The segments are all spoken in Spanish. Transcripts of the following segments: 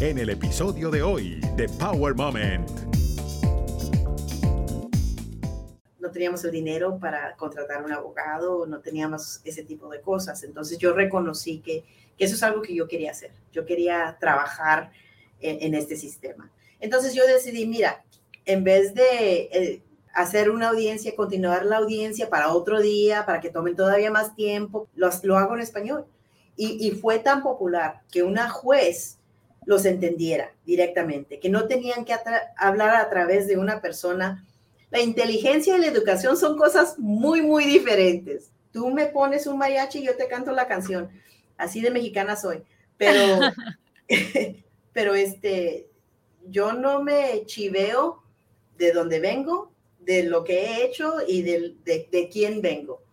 en el episodio de hoy de Power Moment. No teníamos el dinero para contratar un abogado, no teníamos ese tipo de cosas. Entonces yo reconocí que, eso es algo que yo quería hacer. Yo quería trabajar en, este sistema. Entonces yo decidí, mira, en vez de eh, hacer una audiencia, continuar la audiencia para otro día, para que tomen todavía más tiempo, lo, lo hago en español. Y, y, fue tan popular que una juez los entendiera directamente, que no tenían que hablar a través de una persona. La inteligencia y la educación son cosas muy, muy diferentes. Tú me pones un mariachi y yo te canto la canción. Así de mexicana soy. Pero, pero este, yo no me chiveo de dónde vengo, de lo que he hecho y de, de, quién vengo.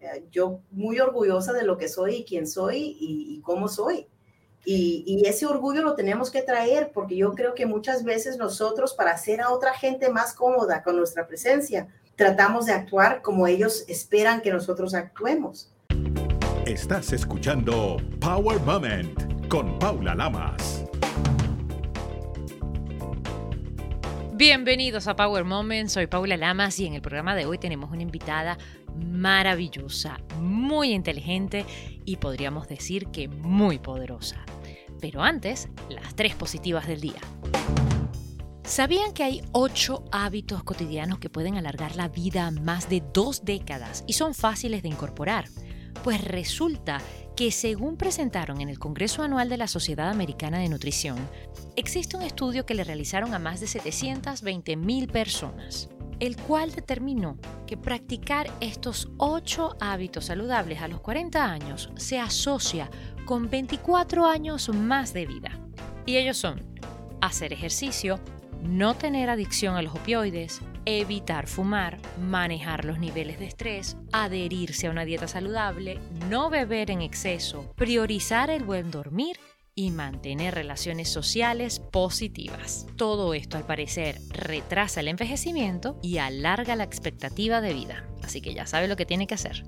Eh, yo muy orgullosa de lo que soy y quién soy y, cómo soy. Y, y, ese orgullo lo tenemos que traer porque yo creo que muchas veces nosotros para hacer a otra gente más cómoda con nuestra presencia, tratamos de actuar como ellos esperan que nosotros actuemos. Estás escuchando Power Moment con Paula Lamas. Bienvenidos a Power Moment, soy Paula Lamas y en el programa de hoy tenemos una invitada maravillosa, muy inteligente y podríamos decir que muy poderosa. Pero antes, las tres positivas del día. ¿Sabían que hay ocho hábitos cotidianos que pueden alargar la vida más de dos décadas y son fáciles de incorporar? Pues resulta que según presentaron en el Congreso Anual de la Sociedad Americana de Nutrición, existe un estudio que le realizaron a más de 720.000 personas, el cual determinó que practicar estos 8 hábitos saludables a los 40 años se asocia con 24 años más de vida. Y ellos son hacer ejercicio, no tener adicción a los opioides, evitar fumar, manejar los niveles de estrés, adherirse a una dieta saludable, no beber en exceso, priorizar el buen dormir y mantener relaciones sociales positivas. Todo esto al parecer retrasa el envejecimiento y alarga la expectativa de vida. Así que ya sabe lo que tiene que hacer.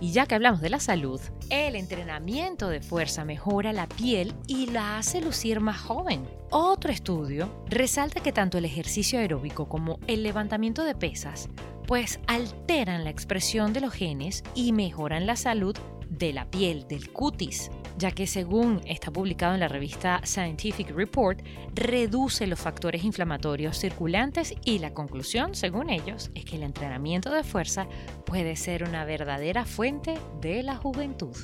Y ya que hablamos de la salud, el entrenamiento de fuerza mejora la piel y la hace lucir más joven. Otro estudio resalta que tanto el ejercicio aeróbico como el levantamiento de pesas pues alteran la expresión de los genes y mejoran la salud de la piel, del cutis, ya que según está publicado en la revista Scientific Report, reduce los factores inflamatorios circulantes y la conclusión, según ellos, es que el entrenamiento de fuerza puede ser una verdadera fuente de la juventud.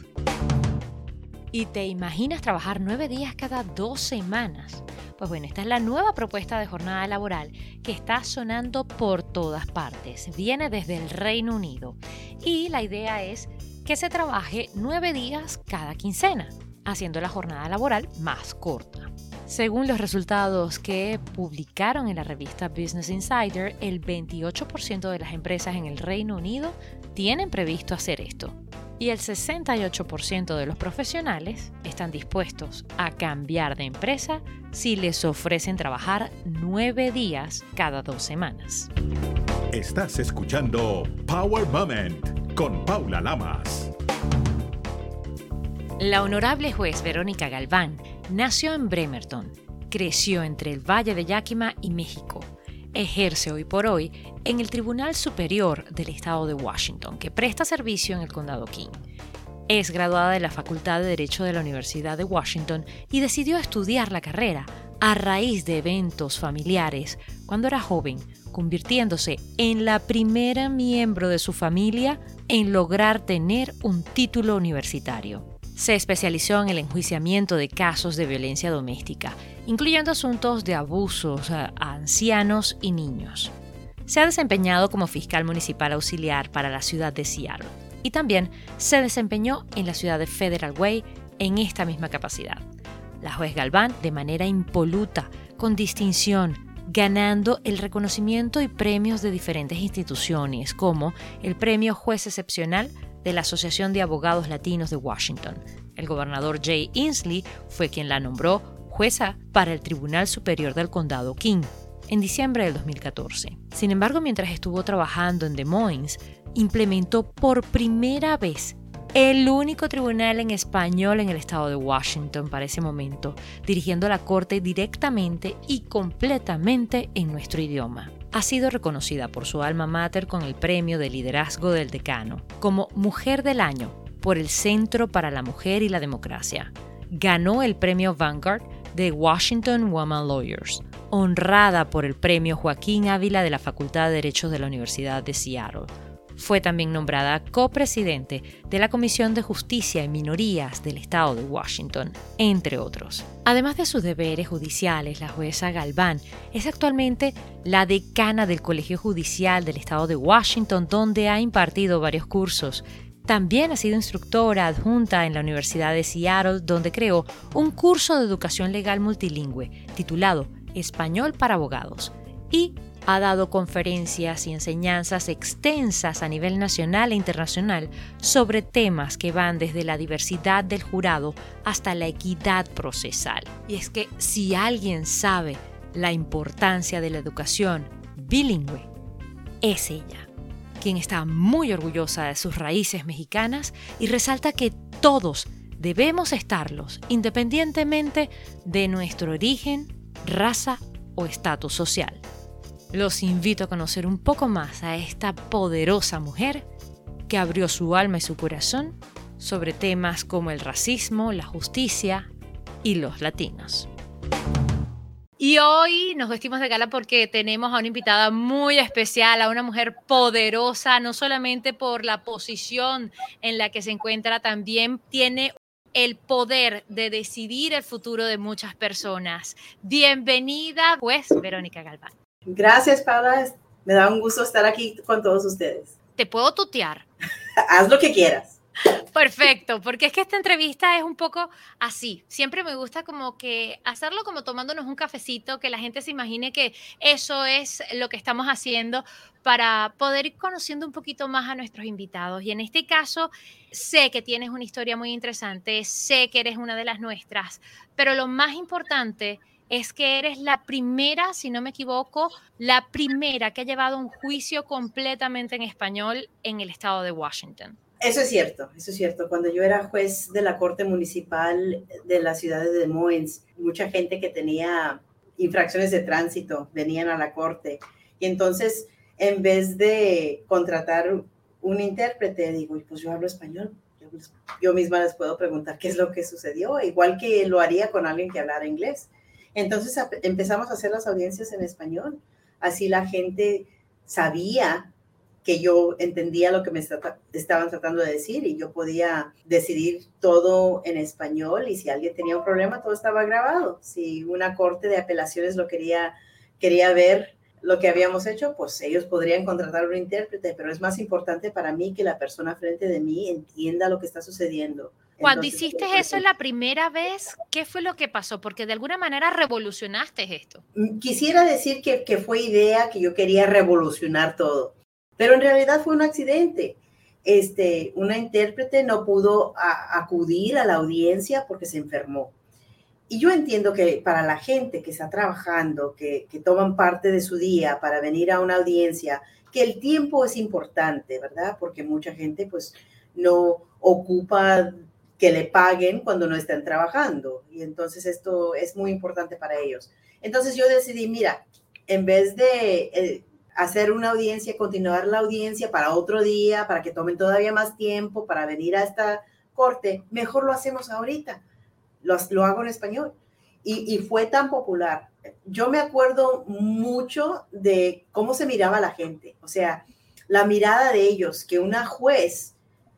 ¿Y te imaginas trabajar nueve días cada dos semanas? Pues bueno, esta es la nueva propuesta de jornada laboral que está sonando por todas partes. Viene desde el Reino Unido y la idea es que se trabaje nueve días cada quincena, haciendo la jornada laboral más corta. Según los resultados que publicaron en la revista Business Insider, el 28% de las empresas en el Reino Unido tienen previsto hacer esto. Y el 68% de los profesionales están dispuestos a cambiar de empresa si les ofrecen trabajar nueve días cada dos semanas. Estás escuchando Power Moment con Paula Lamas. La honorable juez Verónica Galván nació en Bremerton, creció entre el Valle de Yakima y México. Ejerce hoy por hoy en el Tribunal Superior del Estado de Washington, que presta servicio en el Condado King. Es graduada de la Facultad de Derecho de la Universidad de Washington y decidió estudiar la carrera a raíz de eventos familiares cuando era joven, convirtiéndose en la primera miembro de su familia en lograr tener un título universitario. Se especializó en el enjuiciamiento de casos de violencia doméstica, incluyendo asuntos de abusos a ancianos y niños. Se ha desempeñado como fiscal municipal auxiliar para la ciudad de Seattle y también se desempeñó en la ciudad de Federal Way en esta misma capacidad. La juez Galván, de manera impoluta, con distinción, ganando el reconocimiento y premios de diferentes instituciones, como el Premio Juez Excepcional de la Asociación de Abogados Latinos de Washington. El gobernador Jay Inslee fue quien la nombró jueza para el Tribunal Superior del Condado King en diciembre del 2014. Sin embargo, mientras estuvo trabajando en Des Moines, implementó por primera vez el único tribunal en español en el estado de Washington para ese momento, dirigiendo la corte directamente y completamente en nuestro idioma. Ha sido reconocida por su alma mater con el premio de liderazgo del decano, como Mujer del Año por el Centro para la Mujer y la Democracia. Ganó el premio Vanguard de Washington Women Lawyers, honrada por el premio Joaquín Ávila de la Facultad de Derecho de la Universidad de Seattle fue también nombrada copresidente de la Comisión de Justicia y Minorías del Estado de Washington, entre otros. Además de sus deberes judiciales, la jueza Galván es actualmente la decana del Colegio Judicial del Estado de Washington, donde ha impartido varios cursos. También ha sido instructora adjunta en la Universidad de Seattle, donde creó un curso de educación legal multilingüe titulado Español para Abogados y ha dado conferencias y enseñanzas extensas a nivel nacional e internacional sobre temas que van desde la diversidad del jurado hasta la equidad procesal. Y es que si alguien sabe la importancia de la educación bilingüe, es ella, quien está muy orgullosa de sus raíces mexicanas y resalta que todos debemos estarlos independientemente de nuestro origen, raza o estatus social. Los invito a conocer un poco más a esta poderosa mujer que abrió su alma y su corazón sobre temas como el racismo, la justicia y los latinos. Y hoy nos vestimos de gala porque tenemos a una invitada muy especial, a una mujer poderosa, no solamente por la posición en la que se encuentra, también tiene el poder de decidir el futuro de muchas personas. Bienvenida, pues, Verónica Galván. Gracias, Paula. Me da un gusto estar aquí con todos ustedes. ¿Te puedo tutear? Haz lo que quieras. Perfecto, porque es que esta entrevista es un poco así. Siempre me gusta como que hacerlo como tomándonos un cafecito, que la gente se imagine que eso es lo que estamos haciendo para poder ir conociendo un poquito más a nuestros invitados. Y en este caso, sé que tienes una historia muy interesante, sé que eres una de las nuestras, pero lo más importante es que eres la primera, si no me equivoco, la primera que ha llevado un juicio completamente en español en el estado de Washington. Eso es cierto, eso es cierto. Cuando yo era juez de la Corte Municipal de la ciudad de Des Moines, mucha gente que tenía infracciones de tránsito venían a la corte. Y entonces, en vez de contratar un intérprete, digo, pues yo hablo español. Yo misma les puedo preguntar qué es lo que sucedió, igual que lo haría con alguien que hablara inglés. Entonces empezamos a hacer las audiencias en español. Así la gente sabía que yo entendía lo que me estaban tratando de decir y yo podía decidir todo en español y si alguien tenía un problema, todo estaba grabado. Si una corte de apelaciones lo quería, quería ver lo que habíamos hecho, pues ellos podrían contratar un intérprete, pero es más importante para mí que la persona frente de mí entienda lo que está sucediendo cuando hiciste pues, eso la primera vez, ¿qué fue lo que pasó? Porque de alguna manera revolucionaste esto. Mm, quisiera decir que, que fue idea, que yo quería revolucionar todo, pero en realidad fue un accidente. Este, una intérprete no pudo acudir a la audiencia porque se enfermó. Y yo entiendo que para la gente que está trabajando, que, que toman parte de su día para venir a una audiencia, que el tiempo es importante, ¿verdad? Porque mucha gente pues no ocupa que le paguen cuando no estén trabajando. Y entonces esto es muy importante para ellos. Entonces yo decidí, mira, en vez de eh, hacer una audiencia, continuar la audiencia para otro día, para que tomen todavía más tiempo, para venir a esta corte, mejor lo hacemos ahorita. Lo, lo hago en español. Y, y fue tan popular. Yo me acuerdo mucho de cómo se miraba la gente. O sea, la mirada de ellos, que una juez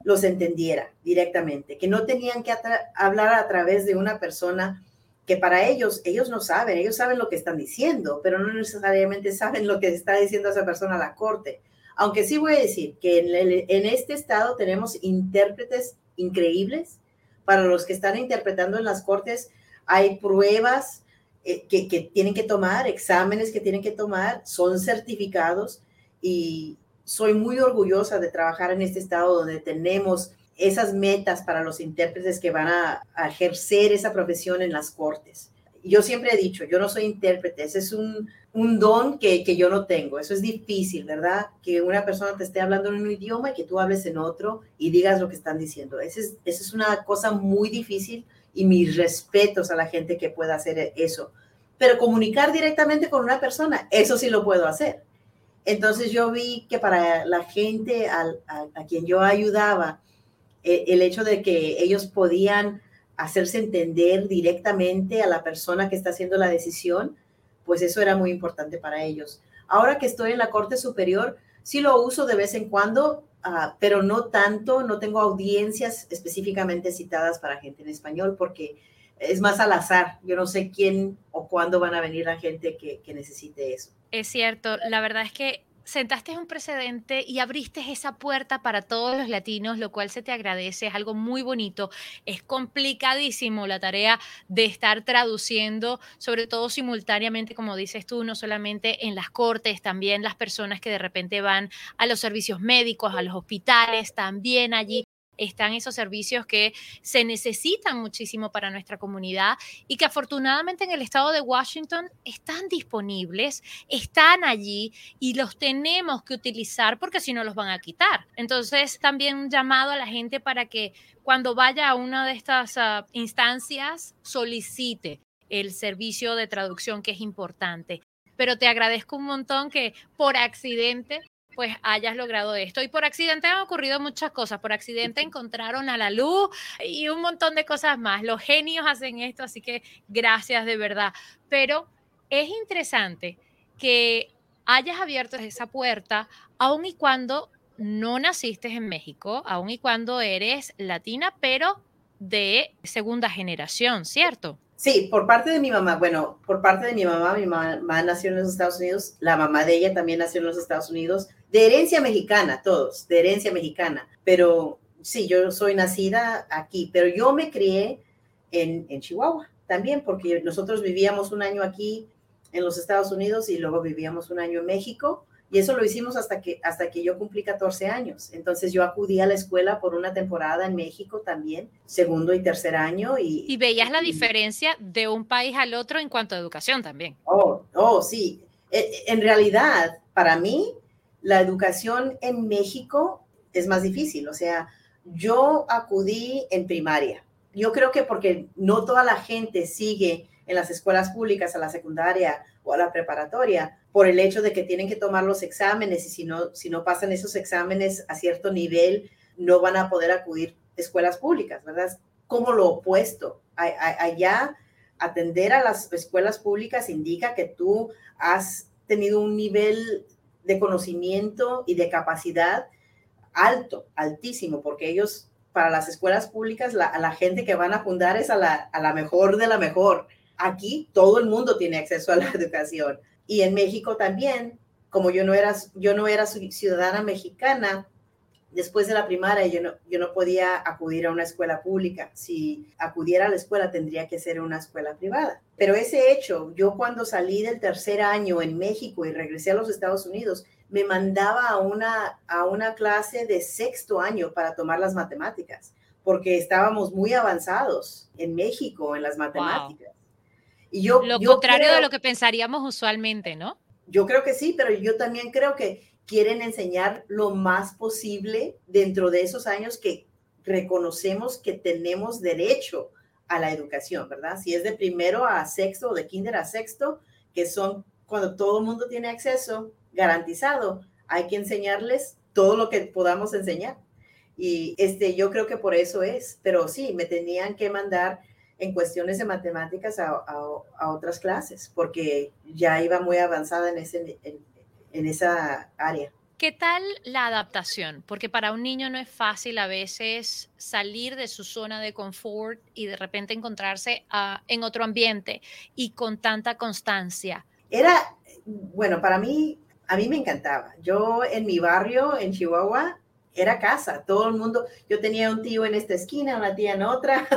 los entendiera directamente, que no tenían que hablar a través de una persona que para ellos, ellos no saben, ellos saben lo que están diciendo, pero no necesariamente saben lo que está diciendo esa persona a la corte. Aunque sí voy a decir que en, este estado tenemos intérpretes increíbles. Para los que están interpretando en las cortes, hay pruebas eh, que, que tienen que tomar, exámenes que tienen que tomar, son certificados y, soy muy orgullosa de trabajar en este estado donde tenemos esas metas para los intérpretes que van a, ejercer esa profesión en las cortes. yo siempre he dicho, yo no soy intérprete, ese es un, don que, yo no tengo, eso es difícil, ¿verdad? Que una persona te esté hablando en un idioma y que tú hables en otro y digas lo que están diciendo. Esa es una cosa muy difícil y mis respetos a la gente que pueda hacer eso. Pero comunicar directamente con una persona, eso sí lo puedo hacer. Entonces yo vi que para la gente a, quien yo ayudaba, el, el hecho de que ellos podían hacerse entender directamente a la persona que está haciendo la decisión, pues eso era muy importante para ellos. Ahora que estoy en la Corte Superior, sí lo uso de vez en cuando, uh, pero no tanto, no tengo audiencias específicamente citadas para gente en español porque es más al azar. Yo no sé quién o cuándo van a venir la gente que, que necesite eso. Es cierto, la verdad es que sentaste un precedente y abriste esa puerta para todos los latinos, lo cual se te agradece, es algo muy bonito. Es complicadísimo la tarea de estar traduciendo, sobre todo simultáneamente, como dices tú, no solamente en las cortes, también las personas que de repente van a los servicios médicos, a los hospitales, también allí están esos servicios que se necesitan muchísimo para nuestra comunidad y que afortunadamente en el estado de Washington están disponibles, están allí y los tenemos que utilizar porque si no los van a quitar. Entonces, también un llamado a la gente para que cuando vaya a una de estas uh, instancias solicite el servicio de traducción que es importante. Pero te agradezco un montón que por accidente pues hayas logrado esto. Y por accidente han ocurrido muchas cosas. Por accidente encontraron a la luz y un montón de cosas más. Los genios hacen esto, así que gracias de verdad. Pero es interesante que hayas abierto esa puerta, aun y cuando no naciste en México, aun y cuando eres latina, pero de segunda generación, ¿cierto? Sí, por parte de mi mamá, bueno, por parte de mi mamá, mi mamá nació en los Estados Unidos, la mamá de ella también nació en los Estados Unidos, de herencia mexicana, todos, de herencia mexicana, pero sí, yo soy nacida aquí, pero yo me crié en, en Chihuahua también, porque nosotros vivíamos un año aquí en los Estados Unidos y luego vivíamos un año en México y eso lo hicimos hasta que, hasta que yo cumplí 14 años. Entonces yo acudí a la escuela por una temporada en México también, segundo y tercer año. Y, y veías la diferencia de un país al otro en cuanto a educación también. Oh, oh, sí. E, en realidad, para mí, la educación en México es más difícil. O sea, yo acudí en primaria. Yo creo que porque no toda la gente sigue en las escuelas públicas a la secundaria o a la preparatoria por el hecho de que tienen que tomar los exámenes y si no, si no pasan esos exámenes a cierto nivel, no van a poder acudir a escuelas públicas, ¿verdad? Como lo opuesto. Allá, atender a las escuelas públicas indica que tú has tenido un nivel de conocimiento y de capacidad alto, altísimo, porque ellos, para las escuelas públicas, la, la gente que van a fundar es a la, a la mejor de la mejor. Aquí todo el mundo tiene acceso a la educación. Y en México también, como yo no era, yo no era ciudadana mexicana, después de la primaria yo no, yo no podía acudir a una escuela pública. Si acudiera a la escuela tendría que ser una escuela privada. Pero ese hecho, yo cuando salí del tercer año en México y regresé a los Estados Unidos, me mandaba a una, a una clase de sexto año para tomar las matemáticas, porque estábamos muy avanzados en México en las matemáticas. Y yo, lo contrario de lo que pensaríamos usualmente, ¿no? Yo creo que sí, pero yo también creo que quieren enseñar lo más posible dentro de esos años que reconocemos que tenemos derecho a la educación, ¿verdad? Si es de primero a sexto o de kinder a sexto, que son cuando todo el mundo tiene acceso garantizado, hay que enseñarles todo lo que podamos enseñar. Y este, yo creo que por eso es, pero sí, me tenían que mandar en cuestiones de matemáticas a, a, otras clases, porque ya iba muy avanzada en, ese, en, en esa área. ¿Qué tal la adaptación? Porque para un niño no es fácil a veces salir de su zona de confort y de repente encontrarse uh, en otro ambiente y con tanta constancia. Era, bueno, para mí, a mí me encantaba. Yo en mi barrio, en Chihuahua, era casa, todo el mundo, yo tenía un tío en esta esquina, una tía en otra,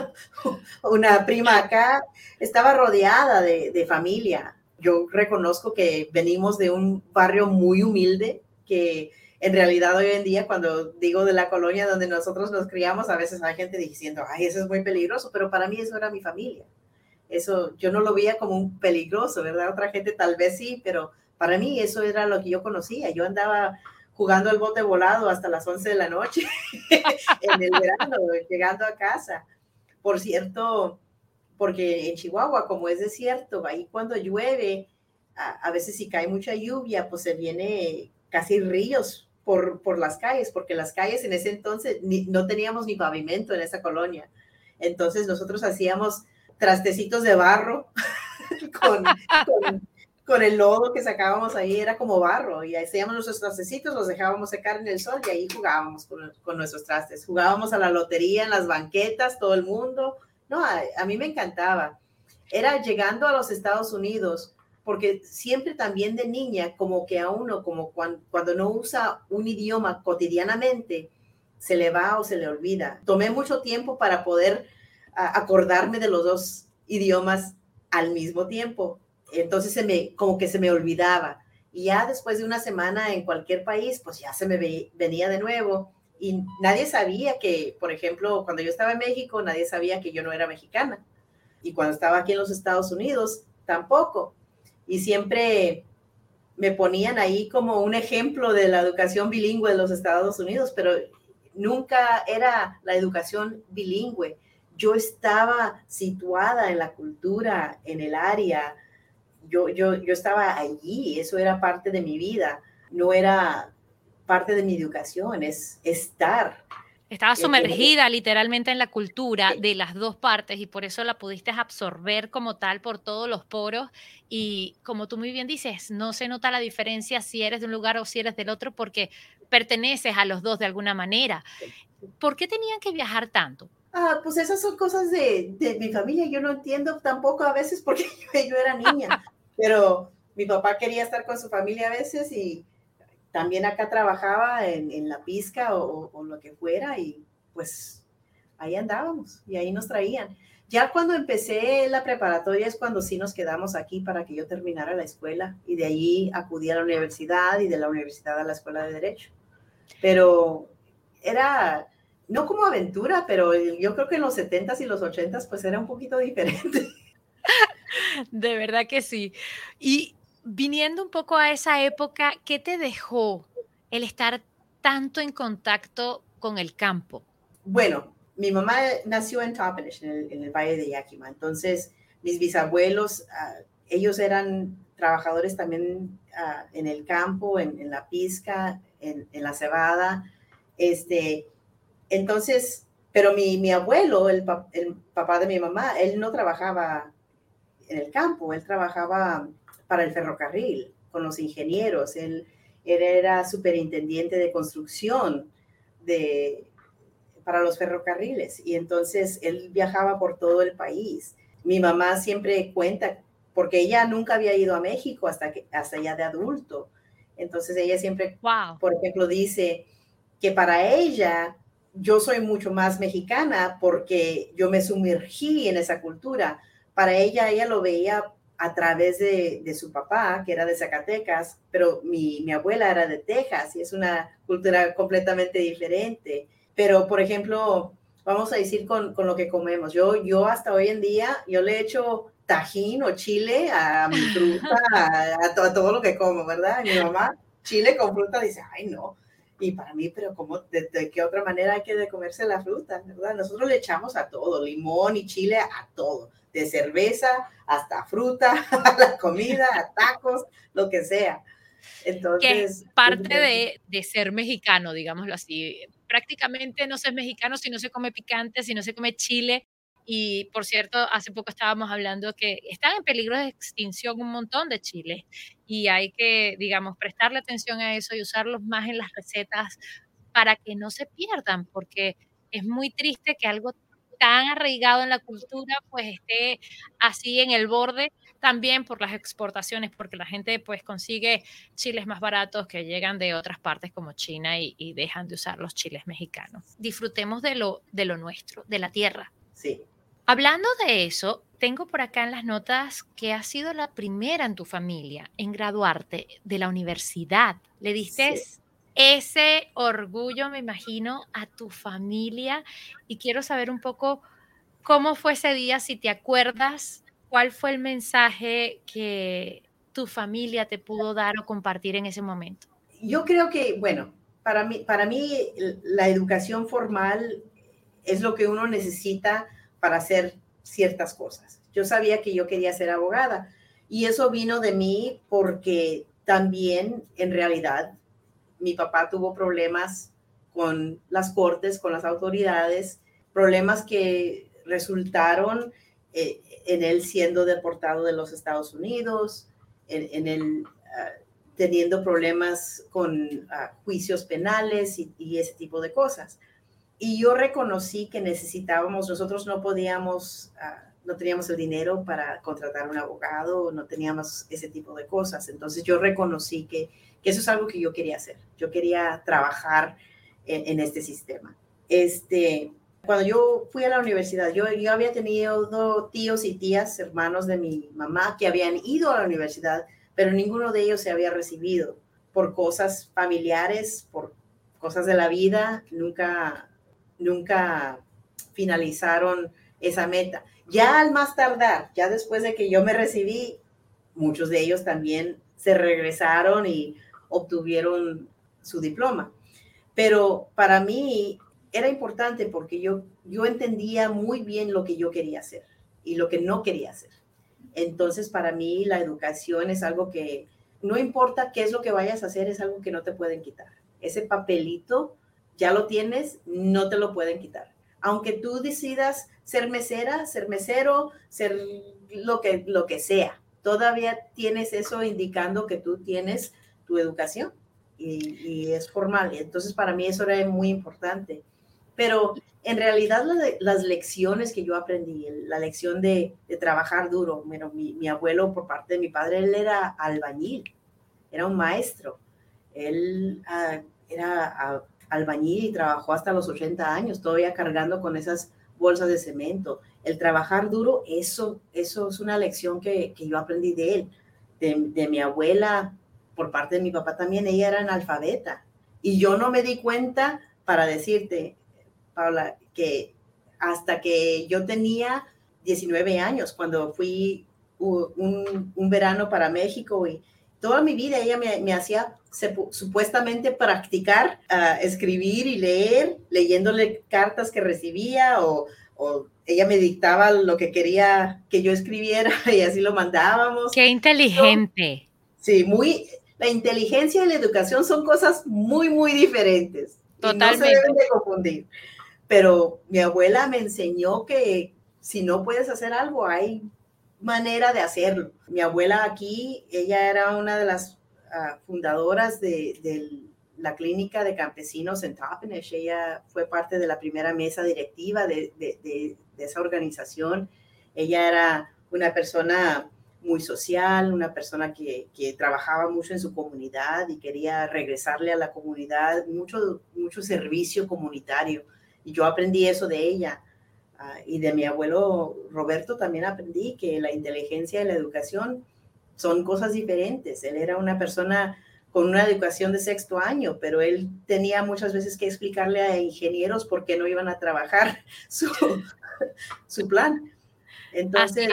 una prima acá, estaba rodeada de, familia. Yo reconozco que venimos de un barrio muy humilde, que en realidad hoy en día cuando digo de la colonia donde nosotros nos criamos, a veces hay gente diciendo, ay, eso es muy peligroso, pero para mí eso era mi familia. eso yo no lo veía como un peligroso, ¿verdad? Otra gente tal vez sí, pero para mí eso era lo que yo conocía. Yo andaba jugando el bote volado hasta las 11 de la noche en el verano, llegando a casa. Por cierto, porque en Chihuahua, como es desierto, ahí cuando llueve, a, veces si cae mucha lluvia, pues se viene casi ríos por, por las calles, porque las calles en ese entonces no teníamos ni pavimento en esa colonia. Entonces nosotros hacíamos trastecitos de barro con, con, el lodo que sacábamos ahí, era como barro, y hacíamos nuestros trastecitos, los dejábamos secar en el sol y ahí jugábamos con, con nuestros trastes. Jugábamos a la lotería en las banquetas, todo el mundo. No, a, mí me encantaba. Era llegando a los Estados Unidos, porque siempre también de niña, como que a uno, como cuando no usa un idioma cotidianamente, se le va o se le olvida. Tomé mucho tiempo para poder acordarme de los dos idiomas al mismo tiempo. Entonces se me, como que se me olvidaba. Y ya después de una semana en cualquier país, pues ya se me venía de nuevo. Y nadie sabía que, por ejemplo, cuando yo estaba en México, nadie sabía que yo no era mexicana. Y cuando estaba aquí en los Estados Unidos, tampoco. Y siempre me ponían ahí como un ejemplo de la educación bilingüe de los Estados Unidos, pero nunca era la educación bilingüe yo estaba situada en la cultura, en el área, yo, yo, yo estaba allí, eso era parte de mi vida, no era parte de mi educación, es estar. Estaba sumergida literalmente en la cultura de las dos partes y por eso la pudiste absorber como tal por todos los poros y como tú muy bien dices, no se nota la diferencia si eres de un lugar o si eres del otro porque perteneces a los dos de alguna manera. ¿Por qué tenían que viajar tanto? Ah, pues esas son cosas de, mi familia. Yo no entiendo tampoco a veces porque yo, era niña, pero mi papá quería estar con su familia a veces y también acá trabajaba en, la pizca o, lo que fuera y pues ahí andábamos y ahí nos traían. Ya cuando empecé la preparatoria es cuando sí nos quedamos aquí para que yo terminara la escuela y de ahí acudí a la universidad y de la universidad a la escuela de derecho. Pero era, no como aventura, pero yo creo que en los 70s y los 80s pues era un poquito diferente. De verdad que sí. Y viniendo un poco a esa época, ¿qué te dejó el estar tanto en contacto con el campo? Bueno, mi mamá nació en Toppenish, en el, Valle de Yakima. Entonces, mis bisabuelos, ah, ellos eran trabajadores también ah, en el campo, en, la pizca, en, la cebada. Este, entonces, pero mi, mi abuelo, el, el, papá de mi mamá, él no trabajaba en el campo, él trabajaba para el ferrocarril, con los ingenieros, él, era superintendiente de construcción de, para los ferrocarriles. Y entonces él viajaba por todo el país. Mi mamá siempre cuenta, porque ella nunca había ido a México hasta, que, hasta ya de adulto, entonces ella siempre, por ejemplo, dice que para ella yo soy mucho más mexicana porque yo me sumergí en esa cultura. Para ella, ella lo veía a través de, su papá, que era de Zacatecas, pero mi, abuela era de Texas y es una cultura completamente diferente. Pero, por ejemplo, vamos a decir con, lo que comemos. Yo, yo hasta hoy en día, yo le echo tajín o chile a mi fruta, a, todo lo que como, ¿verdad? Mi mamá, chile con fruta, dice, ay, no y para mí, pero ¿cómo, de, qué otra manera hay que de comerse la fruta, verdad? Nosotros le echamos a todo, limón y chile a todo, de cerveza hasta fruta, a la comida, a tacos, lo que sea. Entonces, que parte de, de, ser mexicano, digámoslo así. Prácticamente no se es mexicano si no se come picante, si no se come chile, y por cierto, hace poco estábamos hablando que están en peligro de extinción un montón de chiles y hay que, digamos, prestarle atención a eso y usarlos más en las recetas para que no se pierdan, porque es muy triste que algo tan arraigado en la cultura pues esté así en el borde también por las exportaciones, porque la gente pues consigue chiles más baratos que llegan de otras partes como China y, y dejan de usar los chiles mexicanos. Disfrutemos de lo, de lo nuestro, de la tierra. Sí, Hablando de eso, tengo por acá en las notas que has sido la primera en tu familia en graduarte de la universidad. Le diste ese orgullo, me imagino, a tu familia y quiero saber un poco cómo fue ese día, si te acuerdas ¿cuál fue el mensaje que tu familia te pudo dar o compartir en ese momento? Yo creo que, bueno, para mí, para mí la educación formal es lo que uno necesita para hacer ciertas cosas. Yo sabía que yo quería ser abogada y eso vino de mí porque también en realidad mi papá tuvo problemas con las cortes, con las autoridades, problemas que resultaron eh, en él siendo deportado de los Estados Unidos, en, él ah, teniendo problemas con ah, juicios penales y, ese tipo de cosas. Y yo reconocí que necesitábamos, nosotros no podíamos, ah, no teníamos el dinero para contratar un abogado, no teníamos ese tipo de cosas. Entonces yo reconocí que, que eso es algo que yo quería hacer. Yo quería trabajar en, este sistema. Este, cuando yo fui a la universidad, yo, yo había tenido tíos y tías, hermanos de mi mamá, que habían ido a la universidad, pero ninguno de ellos se había recibido por cosas familiares, por cosas de la vida, nunca, nunca finalizaron esa meta. Ya al más tardar, ya después de que yo me recibí, muchos de ellos también se regresaron y obtuvieron su diploma. Pero para mí era importante porque yo, yo entendía muy bien lo que yo quería hacer y lo que no quería hacer. Entonces, para mí la educación es algo que no importa qué es lo que vayas a hacer, es algo que no te pueden quitar. Ese papelito ya lo tienes, no te lo pueden quitar. Aunque tú decidas ser mesera, ser mesero, ser lo que, lo que sea, todavía tienes eso indicando que tú tienes tu educación y, es formal. Entonces, para mí eso era muy importante. Pero en realidad las lecciones que yo aprendí, la lección de, trabajar duro, bueno, mi, abuelo por parte de mi padre, él era albañil, era un maestro. Él ah, era albañil y trabajó hasta los 80 años, todavía cargando con esas bolsas de cemento. El trabajar duro, eso, eso es una lección que, que yo aprendí de él, de, de mi abuela por parte de mi papá también, ella era analfabeta. Y yo no me di cuenta, para decirte, Paula, que hasta que yo tenía 19 años, cuando fui un, verano para México y toda mi vida ella me, hacía supuestamente practicar, escribir y leer, leyéndole cartas que recibía o, o, ella me dictaba lo que quería que yo escribiera y así lo mandábamos. Qué inteligente. Sí, muy, la inteligencia y la educación son cosas muy, muy diferentes. Totalmente. no se deben de confundir. Pero mi abuela me enseñó que si no puedes hacer algo, hay manera de hacerlo. Mi abuela aquí, ella era una de las ah, fundadoras de, la clínica de campesinos en Toppenish. Ella fue parte de la primera mesa directiva de, esa organización. Ella era una persona muy social, una persona que, trabajaba mucho en su comunidad y quería regresarle a la comunidad mucho, mucho servicio comunitario. Y yo aprendí eso de ella. Ah, y de mi abuelo Roberto también aprendí que la inteligencia y la educación son cosas diferentes. Él era una persona con una educación de sexto año, pero él tenía muchas veces que explicarle a ingenieros por qué no iban a trabajar su, su plan. Entonces,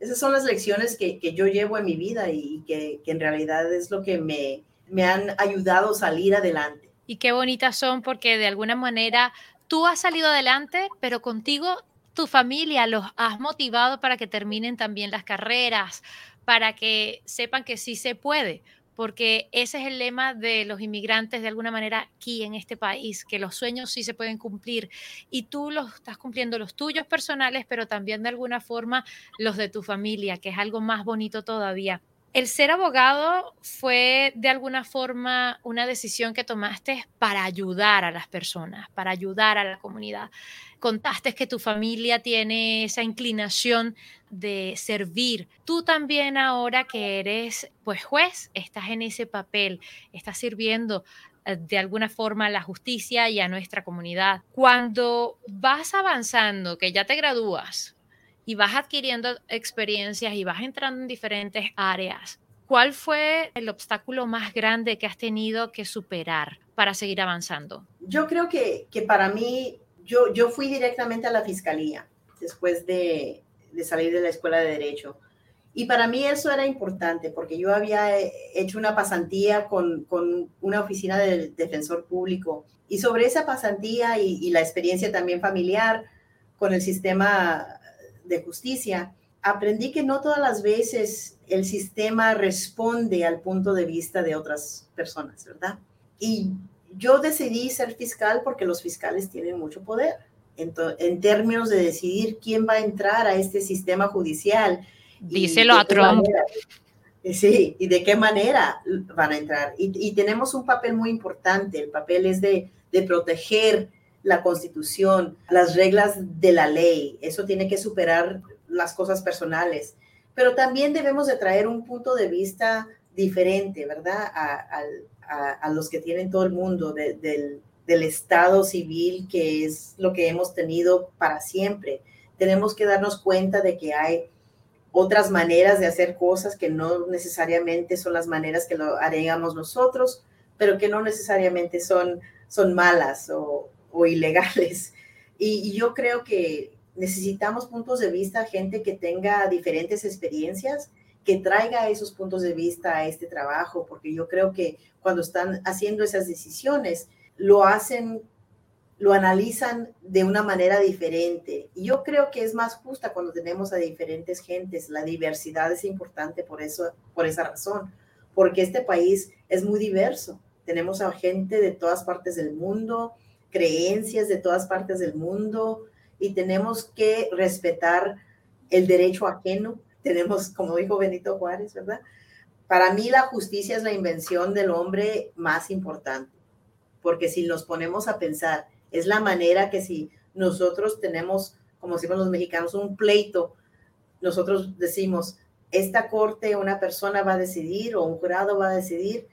esas son las lecciones que, yo llevo en mi vida y que, en realidad es lo que me, me han ayudado a salir adelante. Y qué bonitas son porque de alguna manera tú has salido adelante, pero contigo tu familia los has motivado para que terminen también las carreras, para que sepan que sí se puede porque ese es el lema de los inmigrantes de alguna manera aquí en este país, que los sueños sí se pueden cumplir y tú los estás cumpliendo los tuyos personales, pero también de alguna forma los de tu familia, que es algo más bonito todavía. El ser abogado fue de alguna forma una decisión que tomaste para ayudar a las personas, para ayudar a la comunidad contaste que tu familia tiene esa inclinación de servir. Tú también ahora que eres pues juez, estás en ese papel, estás sirviendo eh, de alguna forma a la justicia y a nuestra comunidad. Cuando vas avanzando, que ya te gradúas y vas adquiriendo experiencias y vas entrando en diferentes áreas, ¿cuál fue el obstáculo más grande que has tenido que superar para seguir avanzando? Yo creo que, que para mí yo, fui directamente a la fiscalía después de, de salir de la escuela de derecho. Y para mí eso era importante porque yo había hecho una pasantía con, con una oficina del defensor público y sobre esa pasantía y, y, la experiencia también familiar con el sistema de justicia, aprendí que no todas las veces el sistema responde al punto de vista de otras personas, ¿verdad? Y yo decidí ser fiscal porque los fiscales tienen mucho poder en, en términos de decidir quién va a entrar a este sistema judicial. Díselo a Trump. sí, y de qué manera van a entrar. Y, y, tenemos un papel muy importante. El papel es de, de proteger la constitución, las reglas de la ley. Eso tiene que superar las cosas personales. Pero también debemos de traer un punto de vista diferente, ¿verdad? A, los que tienen todo el mundo, del, del Estado civil, que es lo que hemos tenido para siempre. Tenemos que darnos cuenta de que hay otras maneras de hacer cosas que no necesariamente son las maneras que lo haríamos nosotros, pero que no necesariamente son, son malas o, o ilegales. Y, yo creo que necesitamos puntos de vista, gente que tenga diferentes experiencias, que traiga esos puntos de vista a este trabajo, porque yo creo que cuando están haciendo esas decisiones, lo hacen, lo analizan de una manera diferente. Y yo creo que es más justa cuando tenemos a diferentes gentes. La diversidad es importante por eso, por esa razón, porque este país es muy diverso. Tenemos a gente de todas partes del mundo, creencias de todas partes del mundo, y tenemos que respetar el derecho ajeno. Tenemos, como dijo Benito Juárez, ¿verdad? Para mí la justicia es la invención del hombre más importante, porque si nos ponemos a pensar, es la manera que si nosotros tenemos, como decimos los mexicanos, un pleito, nosotros decimos, esta corte una persona va a decidir o un jurado va a decidir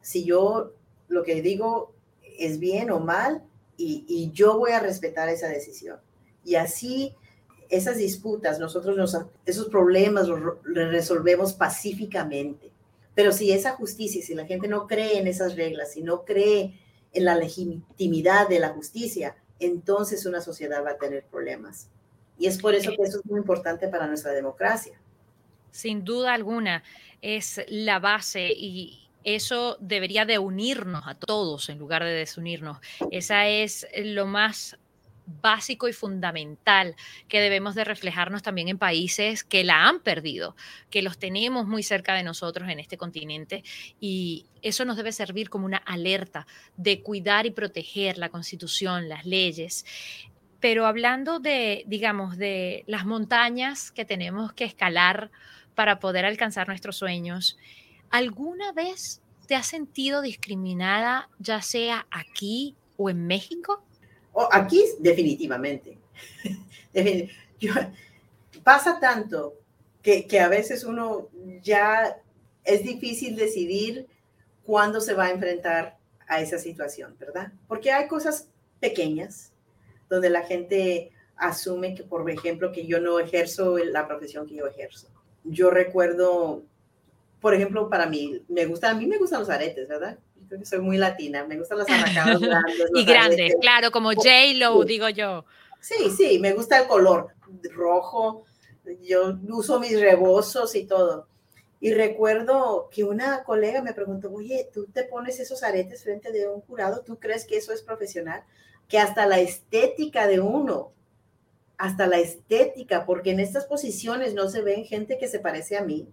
si yo lo que digo es bien o mal y, yo voy a respetar esa decisión. Y así esas disputas, nosotros nos, esos problemas los resolvemos pacíficamente. Pero si esa justicia, si la gente no cree en esas reglas, si no cree en la legitimidad de la justicia, entonces una sociedad va a tener problemas. Y es por eso que eso es muy importante para nuestra democracia. Sin duda alguna, es la base y eso debería de unirnos a todos en lugar de desunirnos. Esa es lo más básico y fundamental que debemos de reflejarnos también en países que la han perdido, que los tenemos muy cerca de nosotros en este continente y eso nos debe servir como una alerta de cuidar y proteger la constitución, las leyes. Pero hablando de, digamos, de las montañas que tenemos que escalar para poder alcanzar nuestros sueños, ¿alguna vez te has sentido discriminada, ya sea aquí o en México? aquí definitivamente. pasa tanto que, que, a veces uno ya es difícil decidir cuándo se va a enfrentar a esa situación, ¿verdad? Porque hay cosas pequeñas donde la gente asume que, por ejemplo, que yo no ejerzo la profesión que yo ejerzo. Yo recuerdo, por ejemplo, para mí, me gusta, a mí me gustan los aretes, ¿verdad? creo que soy muy latina, me gustan las anacadas grandes. y grandes, claro, como J-Lo, digo yo. Sí, sí, me gusta el color rojo, yo uso mis rebozos y todo. Y recuerdo que una colega me preguntó, oye, tú te pones esos aretes frente de un jurado, ¿tú crees que eso es profesional? Que hasta la estética de uno, hasta la estética, porque en estas posiciones no se ven gente que se parece a mí.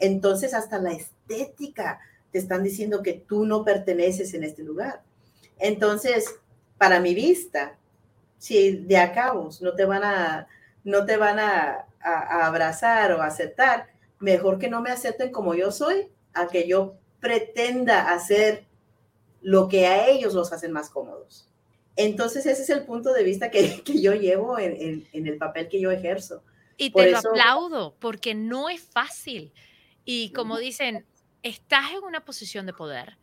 Entonces, hasta la estética te están diciendo que tú no perteneces en este lugar. Entonces, para mi vista, si de acá no te van a, no te van a, abrazar o aceptar, mejor que no me acepten como yo soy, a que yo pretenda hacer lo que a ellos los hacen más cómodos. Entonces ese es el punto de vista que, yo llevo en, el papel que yo ejerzo. Y te lo aplaudo porque no es fácil. Y como dicen, estás en una posición de poder,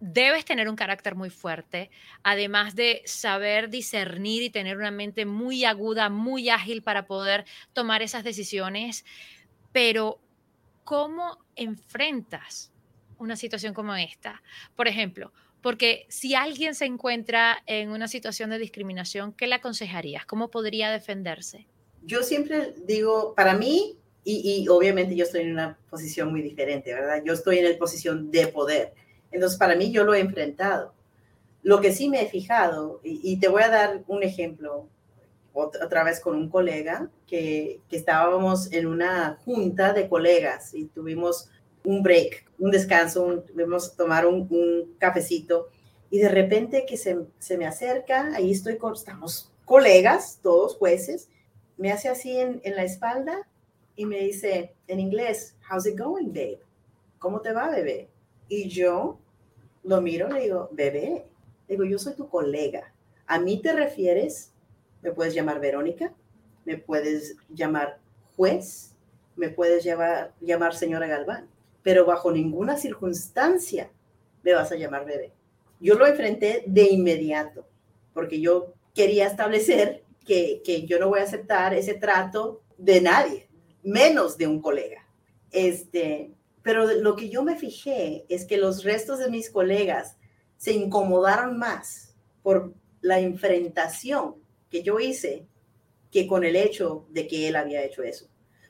debes tener un carácter muy fuerte, además de saber discernir y tener una mente muy aguda, muy ágil para poder tomar esas decisiones. Pero, ¿cómo enfrentas una situación como esta? Por ejemplo, porque si alguien se encuentra en una situación de discriminación, ¿qué le aconsejarías? ¿Cómo podría defenderse? yo siempre digo, para mí, y, obviamente yo estoy en una posición muy diferente, ¿verdad? Yo estoy en la posición de poder. Entonces, para mí, yo lo he enfrentado. Lo que sí me he fijado, y, te voy a dar un ejemplo, otra, vez con un colega, que, que, estábamos en una junta de colegas y tuvimos un break, un descanso, un, tuvimos tomar un, un, cafecito y de repente que se, se me acerca, ahí estoy con, estamos colegas, todos jueces, me hace así en, en, la espalda y me dice en inglés, how's it going, babe? ¿Cómo te va, bebé? Y yo lo miro y le digo, bebé, digo, yo soy tu colega. ¿A mí te refieres? Me puedes llamar Verónica, me puedes llamar juez, me puedes llamar, llamar señora Galván, pero bajo ninguna circunstancia me vas a llamar bebé. Yo lo enfrenté de inmediato, porque yo quería establecer que, que yo no voy a aceptar ese trato de nadie, menos de un colega. Este, pero lo que yo me fijé es que los restos de mis colegas se incomodaron más por la enfrentación que yo hice que con el hecho de que él había hecho eso.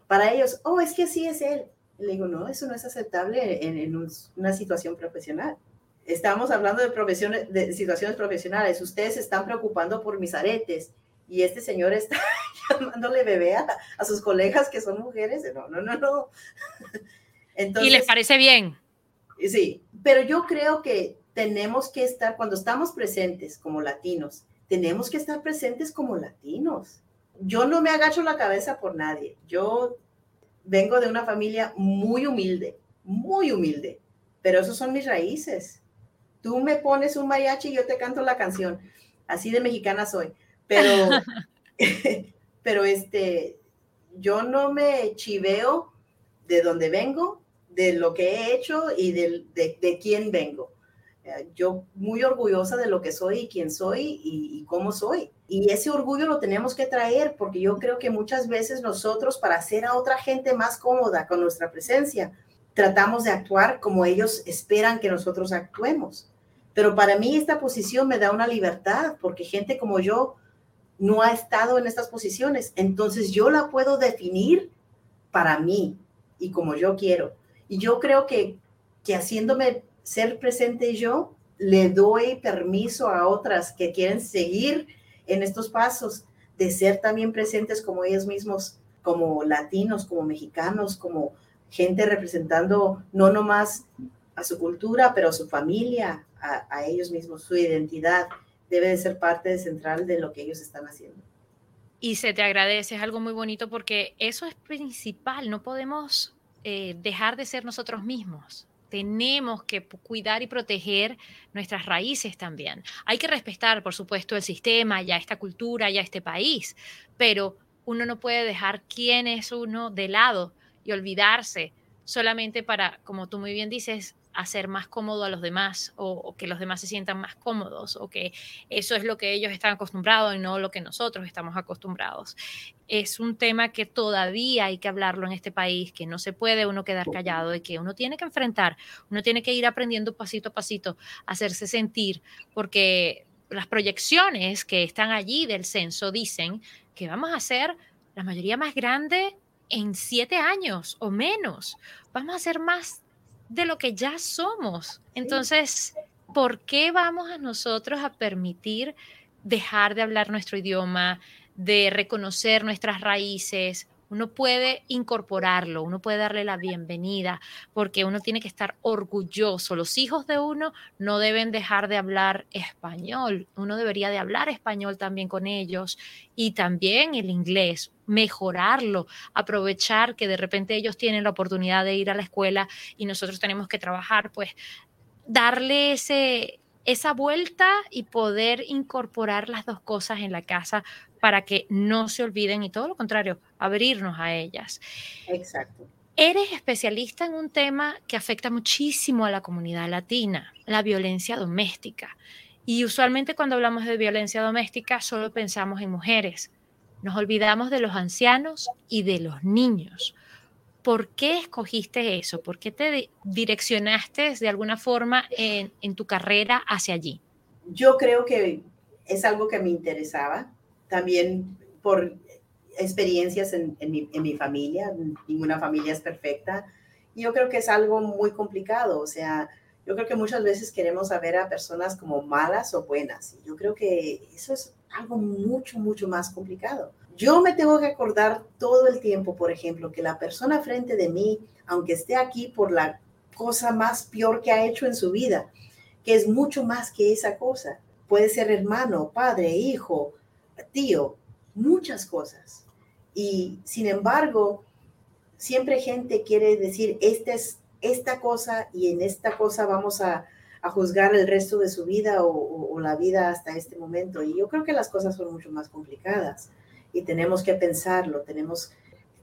Para ellos, oh, es que así es él. Le digo, no, eso no es aceptable en, una situación profesional. Estamos hablando de, profesiones, de situaciones profesionales. Ustedes se están preocupando por mis aretes y este señor está llamándole bebé a, a sus colegas que son mujeres. No, no, no, no. Entonces, ¿Y les parece bien? Sí, pero yo creo que tenemos que estar, cuando estamos presentes como latinos, tenemos que estar presentes como latinos. Yo no me agacho la cabeza por nadie. Yo vengo de una familia muy humilde, muy humilde, pero esos son mis raíces. Tú me pones un mariachi y yo te canto la canción. Así de mexicana soy. Pero, pero este, yo no me chiveo de dónde vengo, de lo que he hecho y de, de, quién vengo. Eh, yo muy orgullosa de lo que soy y quién soy y, y, cómo soy. Y ese orgullo lo tenemos que traer porque yo creo que muchas veces nosotros para hacer a otra gente más cómoda con nuestra presencia, tratamos de actuar como ellos esperan que nosotros actuemos. Pero para mí esta posición me da una libertad porque gente como yo no ha estado en estas posiciones. Entonces yo la puedo definir para mí y como yo quiero. Y yo creo que, que haciéndome ser presente yo, le doy permiso a otras que quieren seguir en estos pasos de ser también presentes como ellos mismos, como latinos, como mexicanos, como gente representando no nomás a su cultura, pero a su familia, a, a ellos mismos, su identidad debe de ser parte central de lo que ellos están haciendo. Y se te agradece, es algo muy bonito porque eso es principal, no podemos eh, dejar de ser nosotros mismos. Tenemos que cuidar y proteger nuestras raíces también. Hay que respetar, por supuesto, el sistema, ya esta cultura, ya este país, pero uno no puede dejar quién es uno de lado y olvidarse solamente para, como tú muy bien dices, hacer más cómodo a los demás o, que los demás se sientan más cómodos o que eso es lo que ellos están acostumbrados y no lo que nosotros estamos acostumbrados. Es un tema que todavía hay que hablarlo en este país, que no se puede uno quedar callado y que uno tiene que enfrentar, uno tiene que ir aprendiendo pasito a pasito, hacerse sentir, porque las proyecciones que están allí del censo dicen que vamos a ser la mayoría más grande en siete años o menos. Vamos a ser más de lo que ya somos. Entonces, ¿por qué vamos a nosotros a permitir dejar de hablar nuestro idioma, de reconocer nuestras raíces, uno puede incorporarlo, uno puede darle la bienvenida, porque uno tiene que estar orgulloso. Los hijos de uno no deben dejar de hablar español, uno debería de hablar español también con ellos y también el inglés, mejorarlo, aprovechar que de repente ellos tienen la oportunidad de ir a la escuela y nosotros tenemos que trabajar, pues darle ese, esa vuelta y poder incorporar las dos cosas en la casa para que no se olviden y todo lo contrario, abrirnos a ellas. Exacto. Eres especialista en un tema que afecta muchísimo a la comunidad latina, la violencia doméstica. Y usualmente cuando hablamos de violencia doméstica solo pensamos en mujeres. Nos olvidamos de los ancianos y de los niños. ¿Por qué escogiste eso? ¿Por qué te direccionaste de alguna forma en, tu carrera hacia allí? Yo creo que es algo que me interesaba también por experiencias en, mi, en, mi, familia, ninguna familia es perfecta. Yo creo que es algo muy complicado, o sea, yo creo que muchas veces queremos ver a personas como malas o buenas. Yo creo que eso es algo mucho, mucho más complicado. Yo me tengo que acordar todo el tiempo, por ejemplo, que la persona frente de mí, aunque esté aquí por la cosa más peor que ha hecho en su vida, que es mucho más que esa cosa, puede ser hermano, padre, hijo, tío, muchas cosas. Y sin embargo, siempre gente quiere decir, esta es esta cosa y en esta cosa vamos a, juzgar el resto de su vida o, la vida hasta este momento. Y yo creo que las cosas son mucho más complicadas y tenemos que pensarlo, tenemos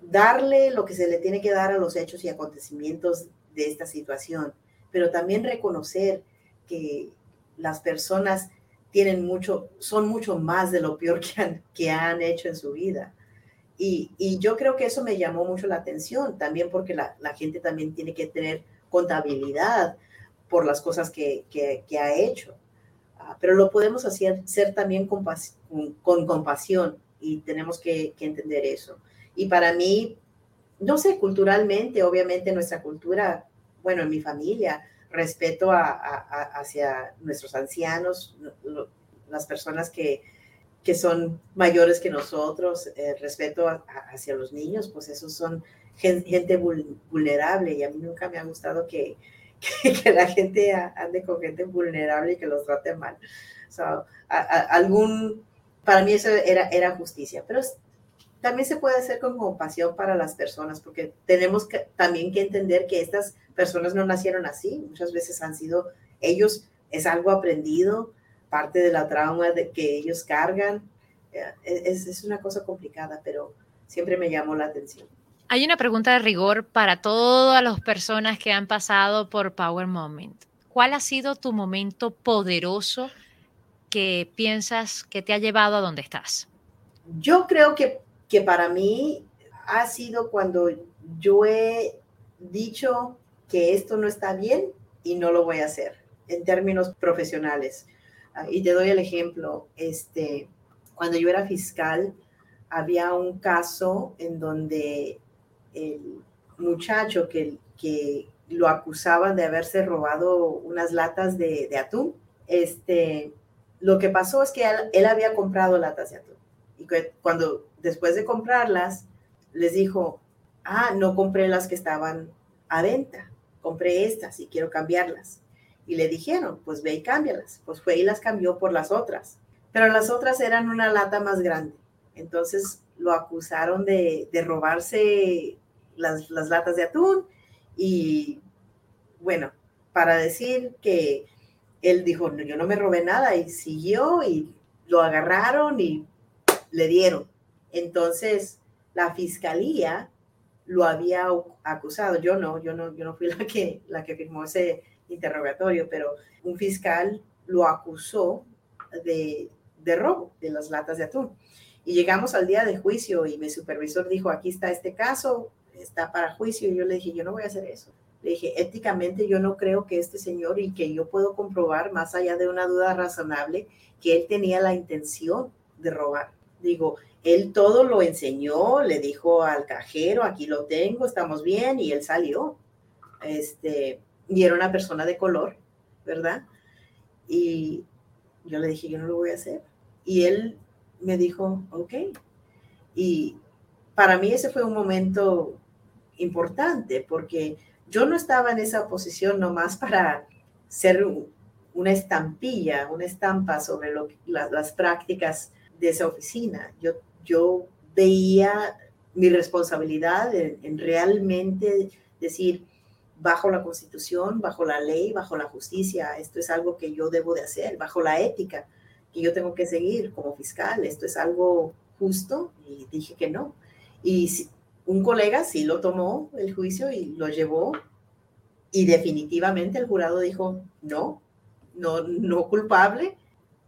darle lo que se le tiene que dar a los hechos y acontecimientos de esta situación, pero también reconocer que las personas tienen mucho, son mucho más de lo peor que han, que han hecho en su vida. Y, yo creo que eso me llamó mucho la atención, también porque la, gente también tiene que tener contabilidad por las cosas que, que, ha hecho. Uh, pero lo podemos hacer ser también con, con compasión y tenemos que, entender eso. Y para mí, no sé, culturalmente, obviamente nuestra cultura, bueno, en mi familia, respeto a, hacia nuestros ancianos, las personas que, que son mayores que nosotros, eh, respeto hacia los niños, pues esos son gente, vulnerable y a mí nunca me ha gustado que, que, la gente ande con gente vulnerable y que los trate mal. algún, para mí eso era, era justicia, pero también se puede hacer con compasión para las personas, porque tenemos que, también que entender que estas personas no nacieron así, muchas veces han sido, ellos es algo aprendido, parte de la trauma de que ellos cargan, eh, es, es una cosa complicada, pero siempre me llamó la atención. Hay una pregunta de rigor para todas las personas que han pasado por Power Moment. ¿Cuál ha sido tu momento poderoso que piensas que te ha llevado a donde estás? Yo creo que que para mí ha sido cuando yo he dicho que esto no está bien y no lo voy a hacer en términos profesionales. Ah, y te doy el ejemplo, este, cuando yo era fiscal, había un caso en donde el muchacho que, que lo acusaban de haberse robado unas latas de, de atún, este, lo que pasó es que él, había comprado latas de atún. Y que cuando después de comprarlas, les dijo, ah, no compré las que estaban a venta, compré estas y quiero cambiarlas. Y le dijeron, pues ve y cámbialas. Pues fue y las cambió por las otras. Pero las otras eran una lata más grande. Entonces lo acusaron de, de robarse las, las latas de atún y bueno, para decir que él dijo, yo no me robé nada y siguió y lo agarraron y le dieron. Entonces, la fiscalía lo había acusado. Yo no, yo no, yo no fui la que, la que firmó ese interrogatorio, pero un fiscal lo acusó de, de robo de las latas de atún. Y llegamos al día de juicio y mi supervisor dijo, aquí está este caso, está para juicio. Y yo le dije, yo no voy a hacer eso. Le dije, éticamente yo no creo que este señor y que yo puedo comprobar más allá de una duda razonable que él tenía la intención de robar. Digo, él todo lo enseñó, le dijo al cajero, aquí lo tengo, estamos bien, y él salió. Este, y era una persona de color, ¿verdad? Y yo le dije, yo no lo voy a hacer. Y él me dijo, ok. Y para mí ese fue un momento importante porque yo no estaba en esa posición nomás para ser una estampilla, una estampa sobre las prácticas de esa oficina. Yo yo veía mi responsabilidad en, realmente decir, bajo la constitución, bajo la ley, bajo la justicia, esto es algo que yo debo de hacer, bajo la ética que yo tengo que seguir como fiscal, esto es algo justo y dije que no. Y un colega sí lo tomó el juicio y lo llevó y definitivamente el jurado dijo no, no, no culpable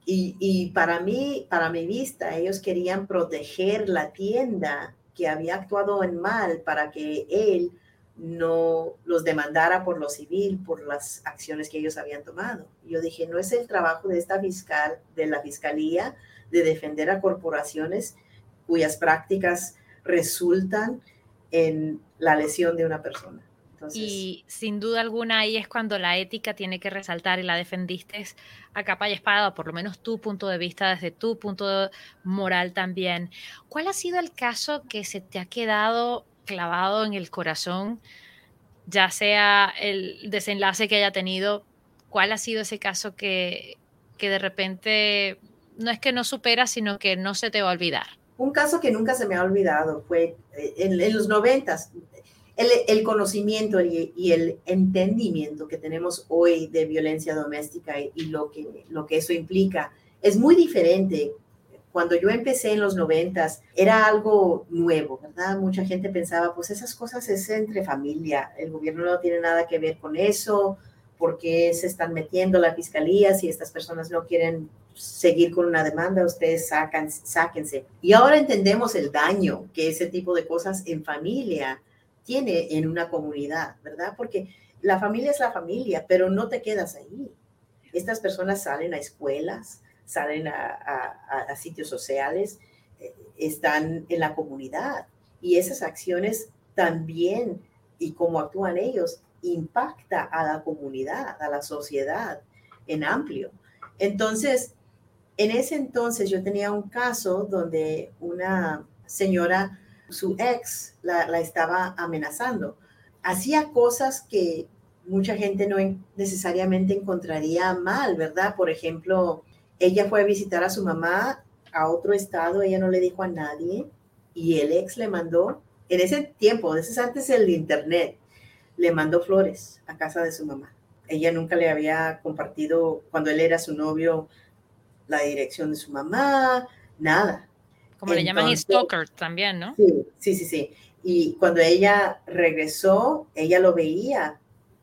y, para mí, para mi vista, ellos querían proteger la tienda que había actuado en mal para que él no los demandara por lo civil, por las acciones que ellos habían tomado. Yo dije, no es el trabajo de esta fiscal, de la fiscalía, de defender a corporaciones cuyas prácticas resultan en la lesión de una persona. y sin duda alguna ahí es cuando la ética tiene que resaltar y la defendiste a capa y espada, por lo menos tu punto de vista, desde tu punto moral también. ¿Cuál ha sido el caso que se te ha quedado clavado en el corazón, ya sea el desenlace que haya tenido? ¿Cuál ha sido ese caso que, que de repente no es que no superas, sino que no se te va a olvidar? Un caso que nunca se me ha olvidado fue eh, en, los noventas. El, conocimiento y, el entendimiento que tenemos hoy de violencia doméstica y, y, lo, que, lo que eso implica es muy diferente. Cuando yo empecé en los noventas era algo nuevo, ¿verdad? Mucha gente pensaba, pues esas cosas es entre familia, el gobierno no tiene nada que ver con eso, ¿por qué se están metiendo la fiscalía si estas personas no quieren seguir con una demanda, ustedes sacan, sáquense. Y ahora entendemos el daño que ese tipo de cosas en familia tiene en una comunidad, ¿verdad? Porque la familia es la familia, pero no te quedas ahí. Estas personas salen a escuelas, salen a, sitios sociales, eh, están en la comunidad y esas acciones también y cómo actúan ellos impacta a la comunidad, a la sociedad en amplio. Entonces, en ese entonces yo tenía un caso donde una señora, su ex, la, estaba amenazando. Hacía cosas que mucha gente no necesariamente encontraría mal, ¿verdad? Por ejemplo, ella fue a visitar a su mamá a otro estado, ella no le dijo a nadie y el ex le mandó, en ese tiempo, ese es antes del internet, le mandó flores a casa de su mamá. Ella nunca le había compartido, cuando él era su novio, la dirección de su mamá, nada. Como le llaman stalker también, ¿no? Sí, sí, sí, sí. Y cuando ella regresó, ella lo veía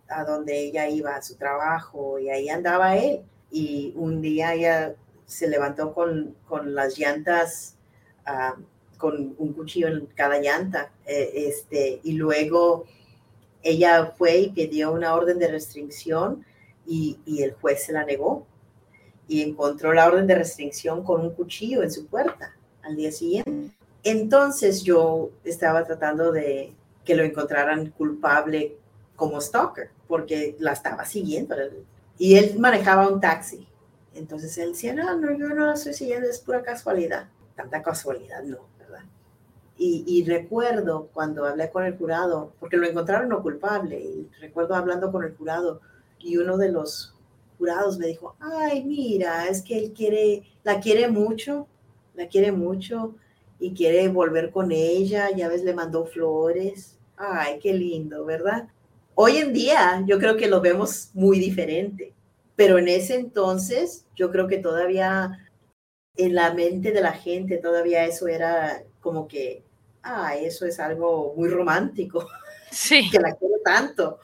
a donde ella iba a su trabajo y ahí andaba él. Y un día ella se levantó con, con las llantas, ah, con un cuchillo en cada llanta. Eh, este, y luego ella fue y pidió una orden de restricción y, y el juez se la negó y encontró la orden de restricción con un cuchillo en su puerta al día siguiente. Entonces yo estaba tratando de que lo encontraran culpable como stalker, porque la estaba siguiendo. Y él manejaba un taxi. Entonces él decía, no, no, yo no la estoy siguiendo, es pura casualidad. Tanta casualidad, no, ¿verdad? Y, recuerdo cuando hablé con el jurado, porque lo encontraron no culpable, y recuerdo hablando con el jurado, y uno de los jurados me dijo, ay, mira, es que él quiere, la quiere mucho, la quiere mucho y quiere volver con ella, ya ves, le mandó flores. Ay, qué lindo, ¿verdad? Hoy en día yo creo que lo vemos muy diferente, pero en ese entonces yo creo que todavía en la mente de la gente todavía eso era como que, ah, eso es algo muy romántico, sí. que la quiero tanto.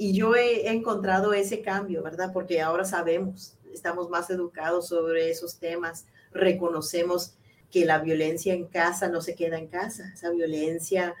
Y yo he, encontrado ese cambio, ¿verdad? Porque ahora sabemos, estamos más educados sobre esos temas, reconocemos que la violencia en casa no se queda en casa, esa violencia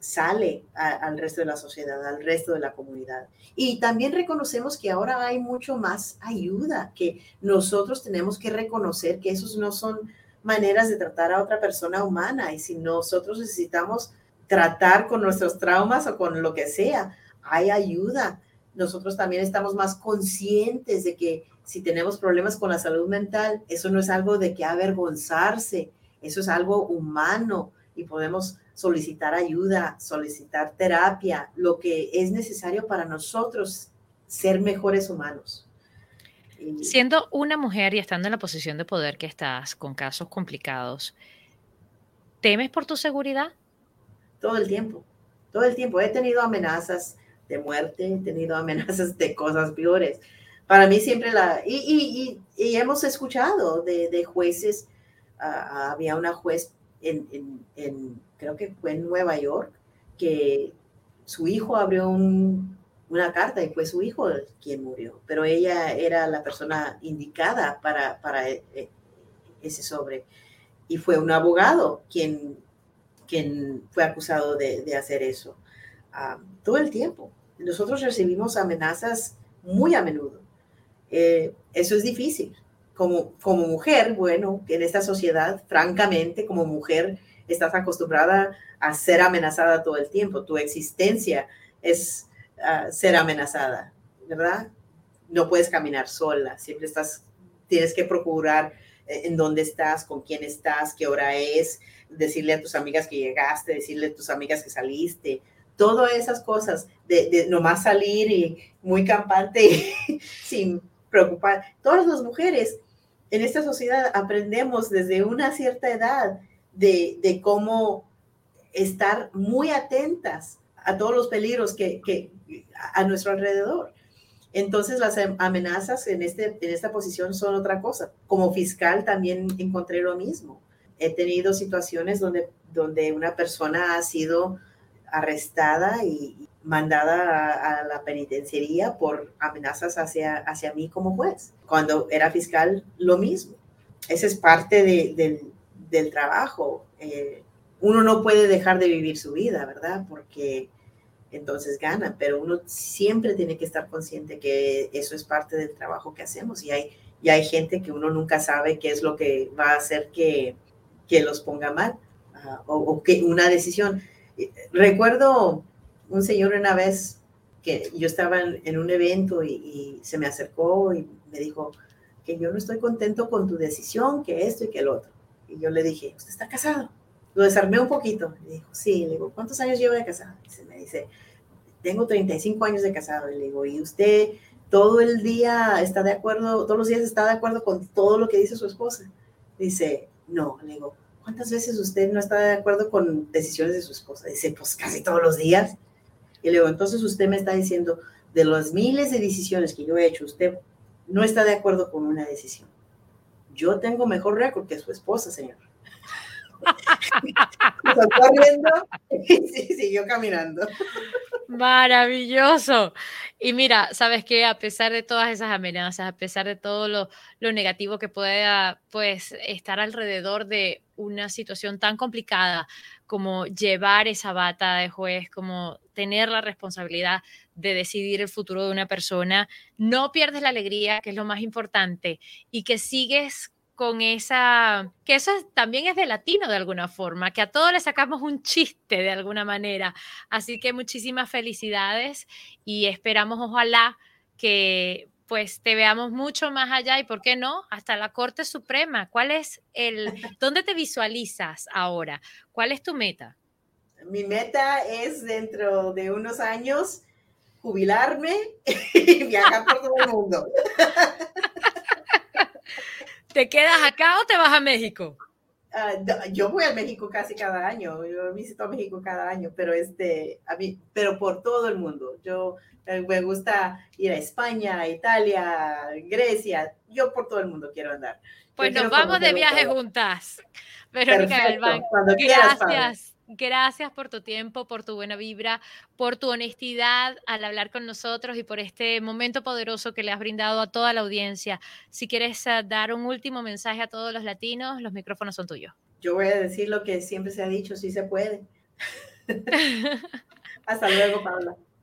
sale al resto de la sociedad, al resto de la comunidad. Y también reconocemos que ahora hay mucho más ayuda, que nosotros tenemos que reconocer que esos no son maneras de tratar a otra persona humana y si nosotros necesitamos tratar con nuestros traumas o con lo que sea, hay ayuda. Nosotros también estamos más conscientes de que si tenemos problemas con la salud mental, eso no es algo de que avergonzarse, eso es algo humano y podemos solicitar ayuda, solicitar terapia, lo que es necesario para nosotros ser mejores humanos. Siendo una mujer y estando en la posición de poder que estás con casos complicados, ¿temes por tu seguridad? Todo el tiempo, todo el tiempo. He tenido amenazas de muerte, he tenido amenazas de cosas peores. Para mí siempre la... Y, hemos escuchado de, jueces, uh, había una juez en, creo que fue en Nueva York, que su hijo abrió un, una carta y fue su hijo quien murió, pero ella era la persona indicada para, para e, e, ese sobre. Y fue un abogado quien, quien fue acusado de, de hacer eso. Ah, todo el tiempo. Nosotros recibimos amenazas muy a menudo. Eh, eso es difícil, como, como mujer, bueno, en esta sociedad, francamente, como mujer, estás acostumbrada a ser amenazada todo el tiempo. Tu existencia es ah, ser amenazada, ¿verdad? No puedes caminar sola, siempre estás, tienes que procurar eh, en dónde estás, con quién estás, qué hora es, decirle a tus amigas que llegaste, decirle a tus amigas que saliste, todas esas cosas, de, de nomás salir y muy campante sin preocupar. Todas las mujeres en esta sociedad aprendemos desde una cierta edad de, cómo estar muy atentas a todos los peligros que, que, a nuestro alrededor. Entonces las amenazas en, este, en esta posición son otra cosa. Como fiscal también encontré lo mismo. He tenido situaciones donde, donde una persona ha sido arrestada y mandada a, la penitenciaría por amenazas hacia, hacia mí como juez. Cuando era fiscal, lo mismo. Esa es parte de, del trabajo. Eh, uno no puede dejar de vivir su vida, ¿verdad? Porque entonces gana, pero uno siempre tiene que estar consciente que eso es parte del trabajo que hacemos y hay, y hay gente que uno nunca sabe qué es lo que va a hacer que, que los ponga mal ah, o, que una decisión. Recuerdo un señor una vez que yo estaba en, un evento y, se me acercó y me dijo que yo no estoy contento con tu decisión, que esto y que el otro. Y yo le dije, ¿usted está casado? Lo desarmé un poquito. Le dijo, sí. Le digo, ¿cuántos años lleva de casado? Y se me dice, tengo 35 años de casado. Y le digo, ¿y usted todo el día está de acuerdo, todos los días está de acuerdo con todo lo que dice su esposa? Dice, no. Le digo, ¿cuántas veces usted no está de acuerdo con decisiones de su esposa? Dice, pues casi todos los días. Y le digo, entonces usted me está diciendo, de las miles de decisiones que yo he hecho, usted no está de acuerdo con una decisión. Yo tengo mejor récord que su esposa, señor. corriendo y siguió caminando. Maravilloso. Y mira, sabes que a pesar de todas esas amenazas, a pesar de todo lo, lo, negativo que pueda pues estar alrededor de una situación tan complicada como llevar esa bata de juez, como tener la responsabilidad de decidir el futuro de una persona, no pierdes la alegría, que es lo más importante, y que sigues con esa, que eso también es de latino de alguna forma, que a todos le sacamos un chiste de alguna manera. Así que muchísimas felicidades y esperamos ojalá que pues te veamos mucho más allá y, ¿por qué no? Hasta la Corte Suprema. ¿Cuál es el, dónde te visualizas ahora? ¿Cuál es tu meta? Mi meta es dentro de unos años jubilarme y viajar por todo el mundo. ¿Te quedas acá o te vas a México? Uh, yo voy a México casi cada año, yo visito a México cada año, pero este, a mí, pero por todo el mundo. Yo me gusta ir a España, a Italia, Grecia, yo por todo el mundo quiero andar. Pues nos vamos de viaje juntas. Verónica Galván, gracias. Gracias por tu tiempo, por tu buena vibra, por tu honestidad al hablar con nosotros y por este momento poderoso que le has brindado a toda la audiencia. Si quieres uh, dar un último mensaje a todos los latinos, los micrófonos son tuyos. Yo voy a decir lo que siempre se ha dicho, sí se puede. Hasta luego, Paula.